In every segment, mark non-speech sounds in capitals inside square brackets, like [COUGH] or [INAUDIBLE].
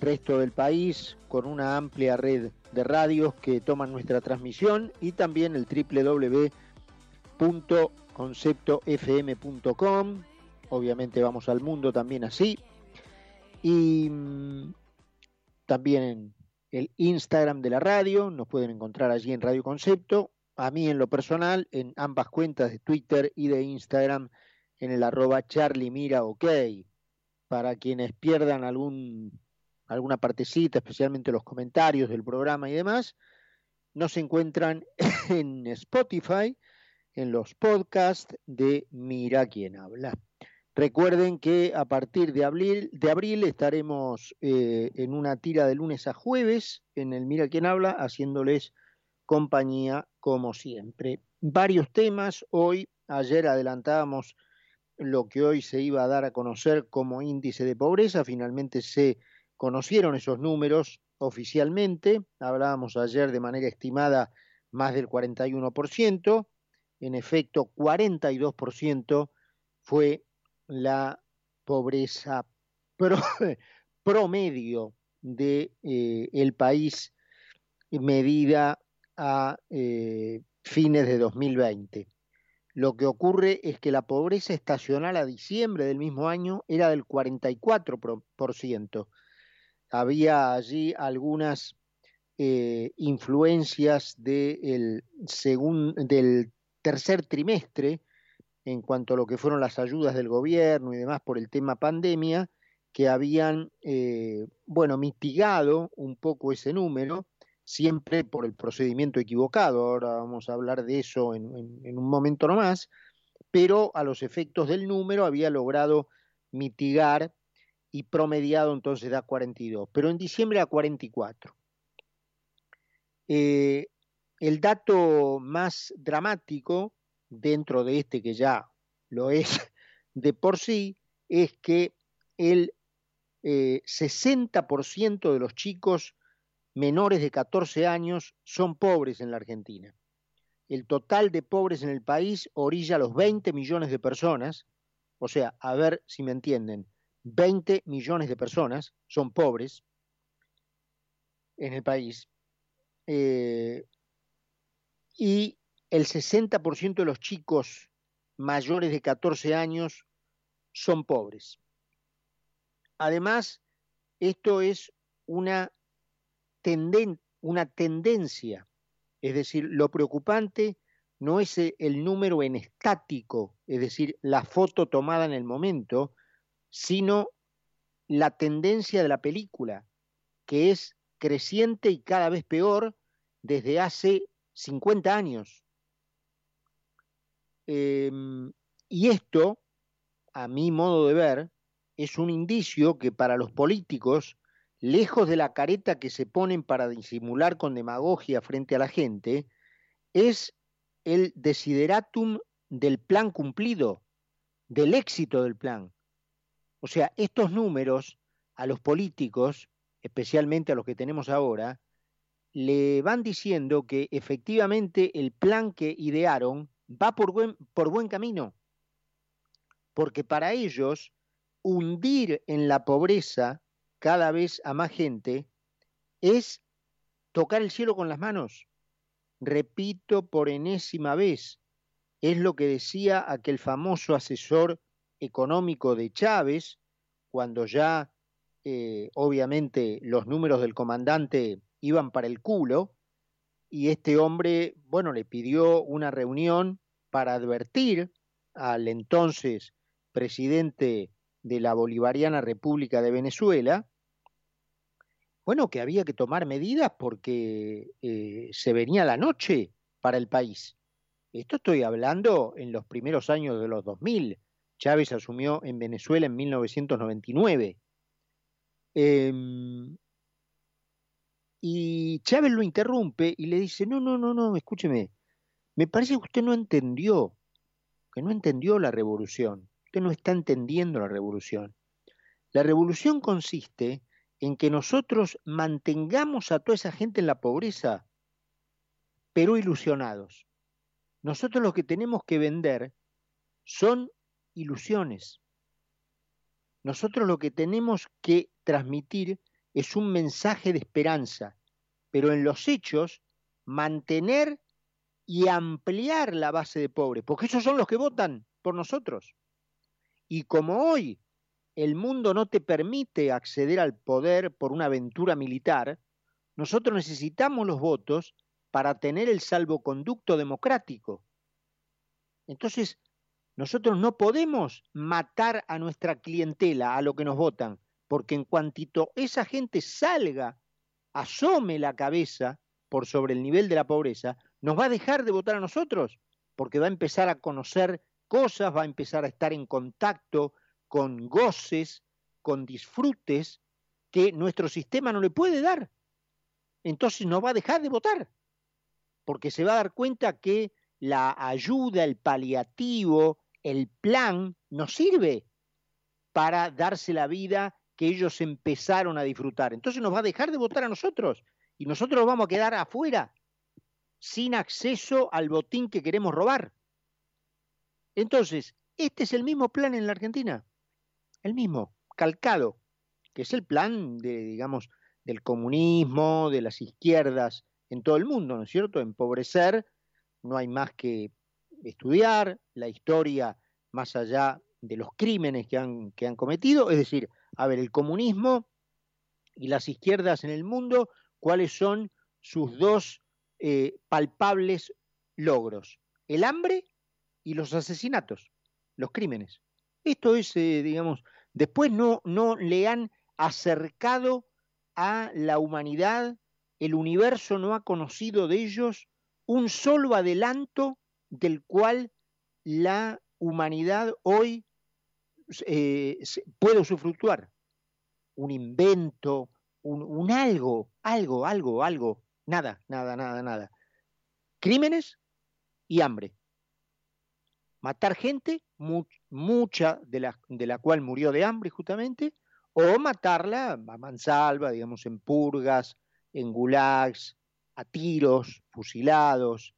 resto del país, con una amplia red de radios que toman nuestra transmisión y también el www.conceptofm.com. Obviamente vamos al mundo también así. Y mm, también en el Instagram de la radio, nos pueden encontrar allí en Radio Concepto. A mí en lo personal, en ambas cuentas de Twitter y de Instagram, en el arroba Charlie Mira OK. Para quienes pierdan alguna partecita, especialmente los comentarios del programa y demás, nos encuentran [LAUGHS] en Spotify, en los podcasts de Mira quién habla. Recuerden que a partir de abril, de abril estaremos eh, en una tira de lunes a jueves en el Mira quién habla, haciéndoles compañía como siempre. Varios temas, hoy, ayer adelantábamos lo que hoy se iba a dar a conocer como índice de pobreza, finalmente se conocieron esos números oficialmente, hablábamos ayer de manera estimada más del 41%, en efecto 42% fue la pobreza [LAUGHS] promedio de, eh, país medida a eh, fines de 2020. Lo que ocurre es que la pobreza estacional a diciembre del mismo año era del 44%, había allí algunas eh, influencias del tercer trimestre en cuanto a lo que fueron las ayudas del gobierno y demás por el tema pandemia, que habían, eh, bueno, mitigado un poco ese número, siempre por el procedimiento equivocado. Ahora vamos a hablar de eso en, un momento nomás, pero a los efectos del número había logrado mitigar y promediado entonces da 42, pero en diciembre a 44. Eh, el dato más dramático dentro de este que ya lo es [LAUGHS] de por sí es que el 60% eh, de los chicos menores de 14 años son pobres en la Argentina. El total de pobres en el país orilla a los 20 millones de personas, o sea, a ver si me entienden, 20 millones de personas son pobres en el país eh, y el 60% de los chicos mayores de 14 años son pobres. Además, esto es una, una tendencia, es decir, lo preocupante no es el número en estático, es decir, la foto tomada en el momento, sino la tendencia de la película, que es creciente y cada vez peor desde hace 50 años. Em, y esto, a mi modo de ver, es un indicio que para los políticos, lejos de la careta que se ponen para disimular con demagogia frente a la gente, es el desideratum del plan cumplido, del éxito del plan. O sea, estos números a los políticos, especialmente a los que tenemos ahora, le van diciendo que efectivamente el plan que idearon va por buen, por buen camino. Porque para ellos, hundir en la pobreza cada vez a más gente es tocar el cielo con las manos. Repito por enésima vez, es lo que decía aquel famoso asesor económico de Chávez, cuando ya eh, obviamente los números del comandante iban para el culo, y este hombre, bueno, le pidió una reunión para advertir al entonces presidente de la Bolivariana República de Venezuela, bueno, que había que tomar medidas porque eh, se venía la noche para el país. Esto estoy hablando en los primeros años de los 2000, Chávez asumió en Venezuela en 1999. Em, y Chávez lo interrumpe y le dice, no, no, no, no, escúcheme, me parece que usted no entendió, que no entendió la revolución, usted no está entendiendo la revolución. La revolución consiste en que nosotros mantengamos a toda esa gente en la pobreza, pero ilusionados. Nosotros lo que tenemos que vender son ilusiones. Nosotros lo que tenemos que transmitir es un mensaje de esperanza, pero en los hechos mantener y ampliar la base de pobres, porque esos son los que votan por nosotros. Y como hoy el mundo no te permite acceder al poder por una aventura militar, nosotros necesitamos los votos para tener el salvoconducto democrático. Entonces, nosotros no podemos matar a nuestra clientela, a lo que nos votan, porque en cuantito esa gente salga, asome la cabeza por sobre el nivel de la pobreza, nos va a dejar de votar a nosotros, porque va a empezar a conocer cosas, va a empezar a estar en contacto con goces, con disfrutes que nuestro sistema no le puede dar. Entonces nos va a dejar de votar, porque se va a dar cuenta que la ayuda, el paliativo, el plan no sirve para darse la vida que ellos empezaron a disfrutar. Entonces nos va a dejar de votar a nosotros y nosotros vamos a quedar afuera sin acceso al botín que queremos robar. Entonces, este es el mismo plan en la Argentina, el mismo, calcado, que es el plan de, digamos, del comunismo, de las izquierdas en todo el mundo, ¿no es cierto? Empobrecer, no hay más que estudiar la historia más allá de los crímenes que han, que han cometido, es decir, a ver, el comunismo y las izquierdas en el mundo, cuáles son sus dos eh, palpables logros, el hambre y los asesinatos, los crímenes. Esto es, eh, digamos, después no, no le han acercado a la humanidad, el universo no ha conocido de ellos un solo adelanto del cual la humanidad hoy eh, puede usufructuar. Un invento, un, un algo, algo, algo, algo Nada, nada, nada, nada. Crímenes y hambre. Matar gente, mucha de la, de la cual murió de hambre justamente, o matarla a mansalva, digamos, en purgas, en gulags, a tiros, fusilados,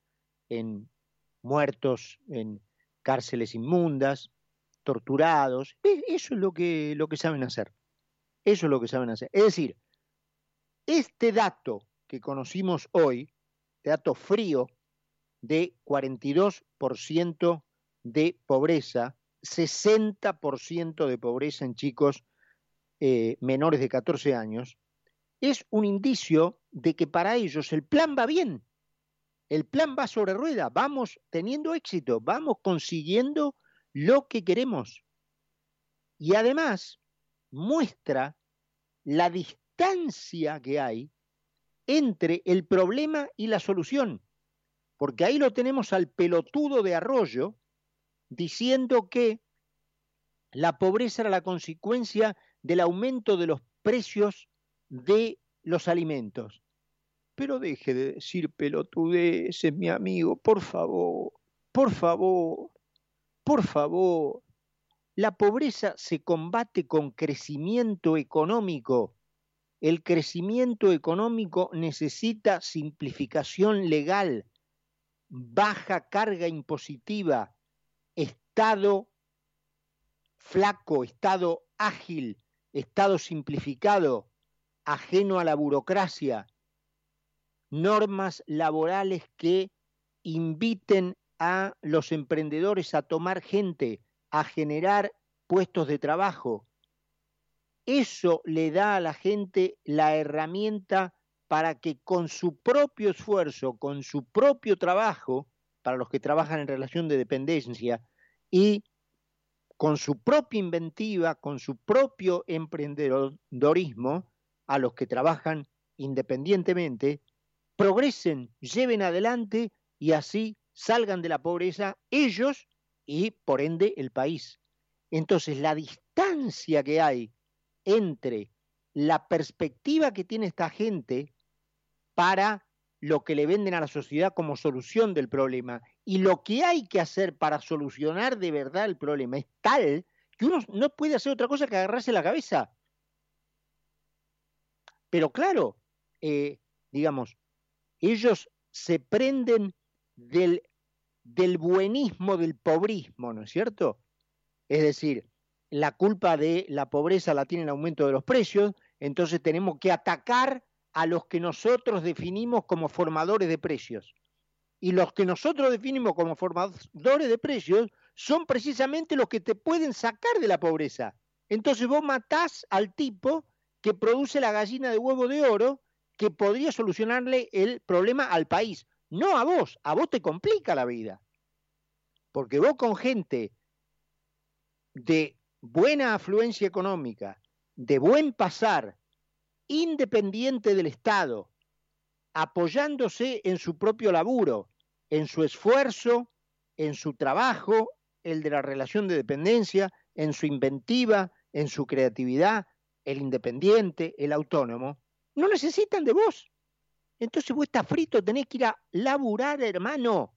en muertos en cárceles inmundas, torturados. Eso es lo que, lo que saben hacer. Eso es lo que saben hacer. Es decir, este dato que conocimos hoy, dato frío de 42% de pobreza, 60% de pobreza en chicos eh, menores de 14 años, es un indicio de que para ellos el plan va bien, el plan va sobre rueda, vamos teniendo éxito, vamos consiguiendo lo que queremos. Y además muestra la distancia que hay entre el problema y la solución. Porque ahí lo tenemos al pelotudo de Arroyo diciendo que la pobreza era la consecuencia del aumento de los precios de los alimentos. Pero deje de decir pelotudeces, mi amigo, por favor, por favor, por favor. La pobreza se combate con crecimiento económico el crecimiento económico necesita simplificación legal, baja carga impositiva, Estado flaco, Estado ágil, Estado simplificado, ajeno a la burocracia, normas laborales que inviten a los emprendedores a tomar gente, a generar puestos de trabajo, eso le da a la gente la herramienta para que con su propio esfuerzo, con su propio trabajo, para los que trabajan en relación de dependencia, y con su propia inventiva, con su propio emprendedorismo, a los que trabajan independientemente, progresen, lleven adelante y así salgan de la pobreza ellos y por ende el país. Entonces la distancia que hay entre la perspectiva que tiene esta gente para lo que le venden a la sociedad como solución del problema y lo que hay que hacer para solucionar de verdad el problema es tal que uno no puede hacer otra cosa que agarrarse la cabeza. Pero claro, eh, digamos, ellos se prenden del, del buenismo del pobrismo, ¿no es cierto? Es decir, la culpa de la pobreza la tiene el aumento de los precios entonces tenemos que atacar a los que nosotros definimos como formadores de precios. Y los que nosotros definimos como formadores de precios son precisamente los que te pueden sacar de la pobreza. Entonces vos matás al tipo que produce la gallina de huevo de oro que podría solucionarle el problema al país. No a vos, a vos te complica la vida. Porque vos con gente de buena afluencia económica, de buen pasar, independiente del Estado, apoyándose en su propio laburo, en su esfuerzo, en su trabajo, el de la relación de dependencia, en su inventiva, en su creatividad, el independiente, el autónomo, no necesitan de vos. Entonces vos estás frito, tenés que ir a laburar, hermano.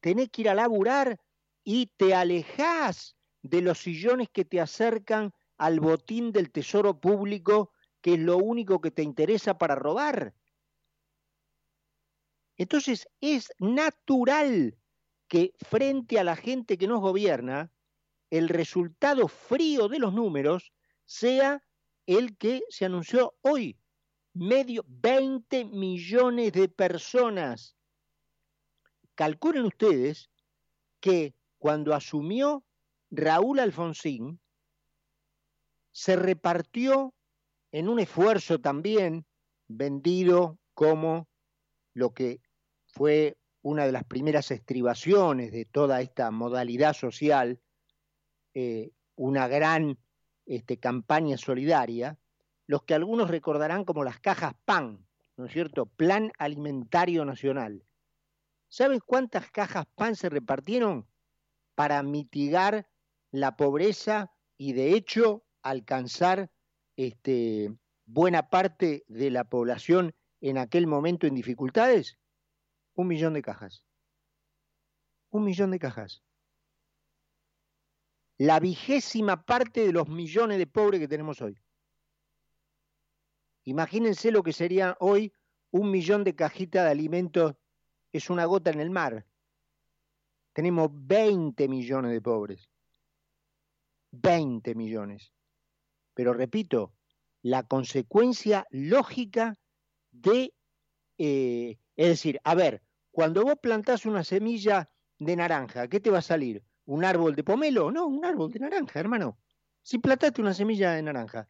Tenés que ir a laburar y te alejás de los sillones que te acercan al botín del tesoro público, que es lo único que te interesa para robar. Entonces es natural que frente a la gente que nos gobierna, el resultado frío de los números sea el que se anunció hoy. Medio 20 millones de personas. Calculen ustedes que cuando asumió Raúl Alfonsín, se repartió en un esfuerzo también vendido como lo que fue una de las primeras estribaciones de toda esta modalidad social, eh, una gran este, campaña solidaria, los que algunos recordarán como las cajas PAN, ¿no es cierto? Plan Alimentario Nacional. ¿Saben cuántas cajas PAN se repartieron para mitigar la pobreza y de hecho alcanzar este, buena parte de la población en aquel momento en dificultades? Un millón de cajas. Un millón de cajas la vigésima parte de los millones de pobres que tenemos hoy. Imagínense lo que sería hoy un millón de cajitas de alimentos, es una gota en el mar. Tenemos 20 millones de pobres. 20 millones. Pero repito, la consecuencia lógica de, eh, es decir, a ver, cuando vos plantás una semilla de naranja, ¿qué te va a salir? ¿Un árbol de pomelo? No, un árbol de naranja, hermano. Si plantaste una semilla de naranja,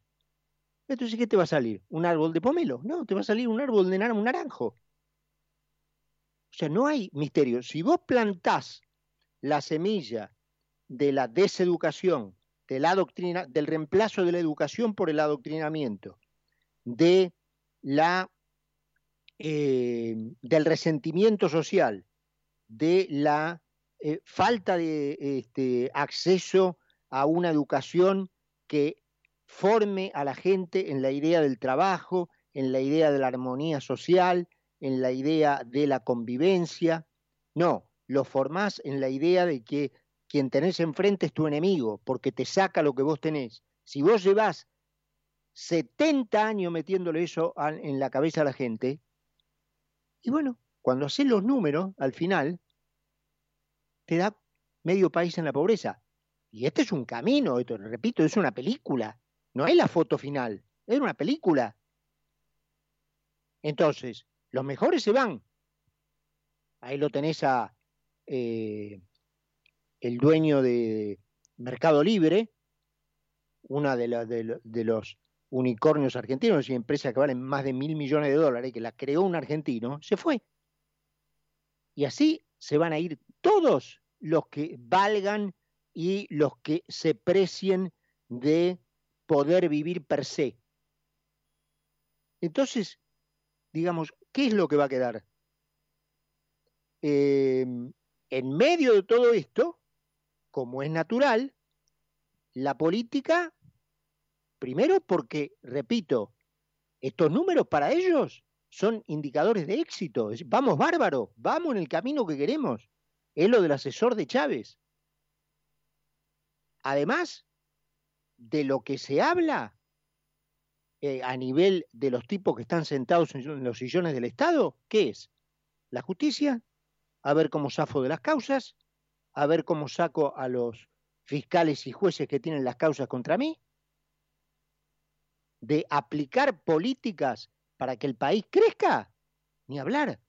entonces ¿qué te va a salir? ¿Un árbol de pomelo? No, te va a salir un árbol de naranja, un naranjo. O sea, no hay misterio. Si vos plantás la semilla de la deseducación, de la doctrina, del reemplazo de la educación por el adoctrinamiento, de la, eh, del resentimiento social, de la eh, falta de este, acceso a una educación que forme a la gente en la idea del trabajo, en la idea de la armonía social, en la idea de la convivencia. No, lo formás en la idea de que quien tenés enfrente es tu enemigo, porque te saca lo que vos tenés. Si vos llevás 70 años metiéndole eso en la cabeza a la gente, y bueno, cuando haces los números, al final, te da medio país en la pobreza. Y este es un camino, esto, repito, es una película, no es la foto final, es una película. Entonces, los mejores se van. Ahí lo tenés a eh, el dueño de Mercado Libre, una de, los unicornios argentinos y empresa que valen más de mil millones de dólares, que la creó un argentino, se fue. Y así se van a ir todos los que valgan y los que se precien de poder vivir per se. Entonces, digamos, ¿qué es lo que va a quedar? Em, en medio de todo esto, como es natural, la política, primero porque, repito, estos números para ellos son indicadores de éxito. Vamos bárbaro, vamos en el camino que queremos es lo del asesor de Chávez. Además de lo que se habla eh, a nivel de los tipos que están sentados en los sillones del Estado, ¿qué es? La justicia, a ver cómo zafo de las causas, a ver cómo saco a los fiscales y jueces que tienen las causas contra mí. de aplicar políticas para que el país crezca, ni hablar.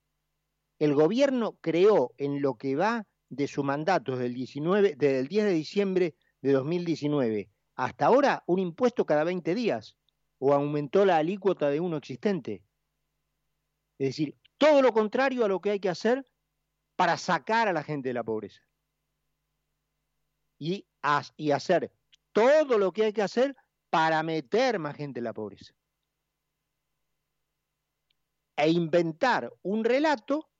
El gobierno creó en lo que va de su mandato desde el, 19, desde el 10 de diciembre de 2019 hasta ahora un impuesto cada 20 días o aumentó la alícuota de uno existente. Es decir, todo lo contrario a lo que hay que hacer para sacar a la gente de la pobreza. Y, hacer todo lo que hay que hacer para meter más gente en la pobreza. E inventar un relato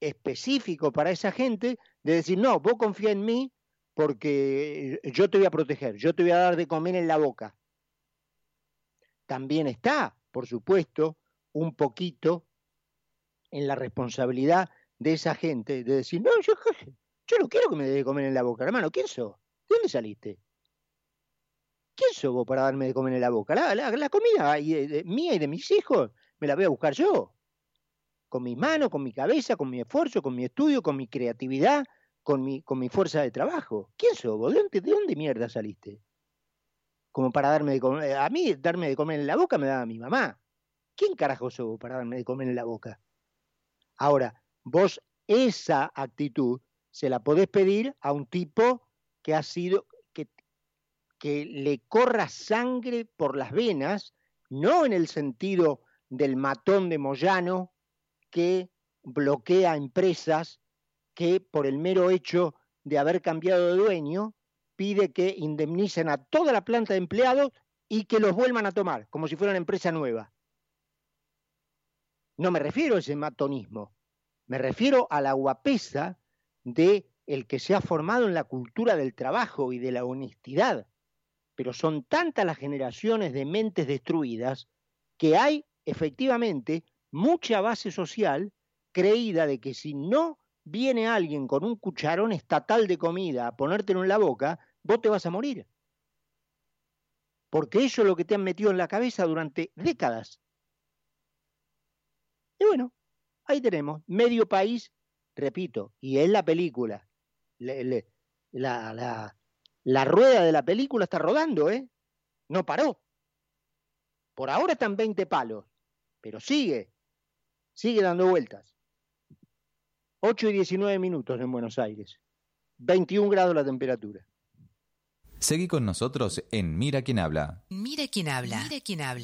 específico para esa gente de decir, no, vos confía en mí porque yo te voy a proteger, yo te voy a dar de comer en la boca. También está, por supuesto, un poquito en la responsabilidad de esa gente de decir, no, yo, yo no quiero que me dé de comer en la boca, hermano, ¿quién sos? ¿De dónde saliste? ¿Quién sos vos para darme de comer en la boca? La, comida mía y de mis hijos me la voy a buscar yo. Con mis manos, con mi cabeza, con mi esfuerzo, con mi estudio, con mi creatividad, con mi, con mi fuerza de trabajo. ¿Quién sos vos? ¿De dónde, ¿De dónde mierda saliste? Como para darme de comer. A mí, darme de comer en la boca me daba mi mamá. ¿Quién carajo sos para darme de comer en la boca? Ahora, vos esa actitud se la podés pedir a un tipo que ha sido, que, le corra sangre por las venas, no en el sentido del matón de Moyano que bloquea empresas que por el mero hecho de haber cambiado de dueño pide que indemnicen a toda la planta de empleados y que los vuelvan a tomar, como si fuera una empresa nueva. No me refiero a ese matonismo, me refiero a la guapesa de el que se ha formado en la cultura del trabajo y de la honestidad. Pero son tantas las generaciones de mentes destruidas que hay efectivamente mucha base social creída de que si no viene alguien con un cucharón estatal de comida a ponértelo en la boca, vos te vas a morir. Porque eso es lo que te han metido en la cabeza durante décadas. Y bueno, ahí tenemos, medio país, repito, y es la película. la, la, la rueda de la película está rodando, ¿eh? No paró. Por ahora están 20 palos, pero sigue, sigue dando vueltas. 8 y 19 minutos en Buenos Aires. 21 grados la temperatura. Seguí con nosotros en Mira quién habla. Mira quién habla. Mira quién habla.